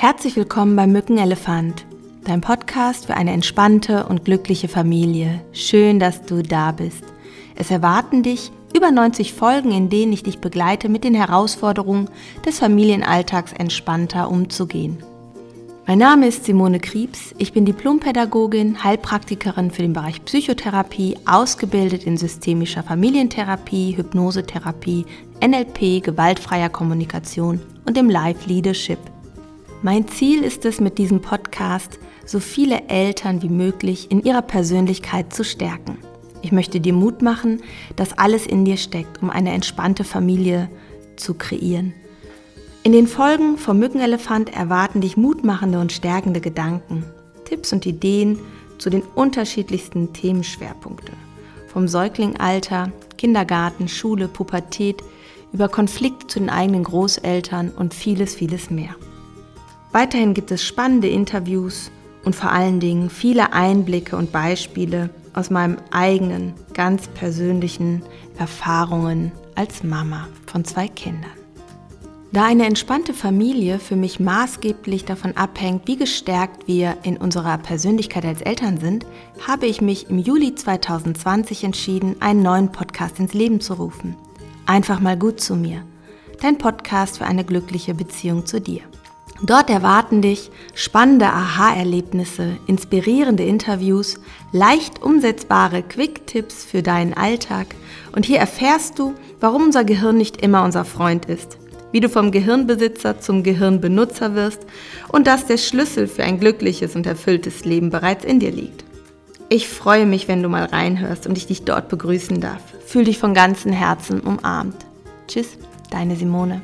Herzlich willkommen beim Mückenelefant, dein Podcast für eine entspannte und glückliche Familie. Schön, dass du da bist. Es erwarten dich über 90 Folgen, in denen ich dich begleite, mit den Herausforderungen des Familienalltags entspannter umzugehen. Mein Name ist Simone Kriebs, ich bin Diplompädagogin, Heilpraktikerin für den Bereich Psychotherapie, ausgebildet in systemischer Familientherapie, Hypnosetherapie, NLP, gewaltfreier Kommunikation und im Life Leadership. Mein Ziel ist es, mit diesem Podcast so viele Eltern wie möglich in ihrer Persönlichkeit zu stärken. Ich möchte dir Mut machen, dass alles in dir steckt, um eine entspannte Familie zu kreieren. In den Folgen vom Mückenelefant erwarten dich mutmachende und stärkende Gedanken, Tipps und Ideen zu den unterschiedlichsten Themenschwerpunkte. Vom Säuglingalter, Kindergarten, Schule, Pubertät, über Konflikte zu den eigenen Großeltern und vieles, vieles mehr. Weiterhin gibt es spannende Interviews und vor allen Dingen viele Einblicke und Beispiele aus meinem eigenen, ganz persönlichen Erfahrungen als Mama von zwei Kindern. Da eine entspannte Familie für mich maßgeblich davon abhängt, wie gestärkt wir in unserer Persönlichkeit als Eltern sind, habe ich mich im Juli 2020 entschieden, einen neuen Podcast ins Leben zu rufen. Einfach mal gut zu mir. Dein Podcast für eine glückliche Beziehung zu dir. Dort erwarten dich spannende Aha-Erlebnisse, inspirierende Interviews, leicht umsetzbare Quick-Tipps für deinen Alltag und hier erfährst du, warum unser Gehirn nicht immer unser Freund ist, wie du vom Gehirnbesitzer zum Gehirnbenutzer wirst und dass der Schlüssel für ein glückliches und erfülltes Leben bereits in dir liegt. Ich freue mich, wenn du mal reinhörst und ich dich dort begrüßen darf. Fühl dich von ganzem Herzen umarmt. Tschüss, deine Simone.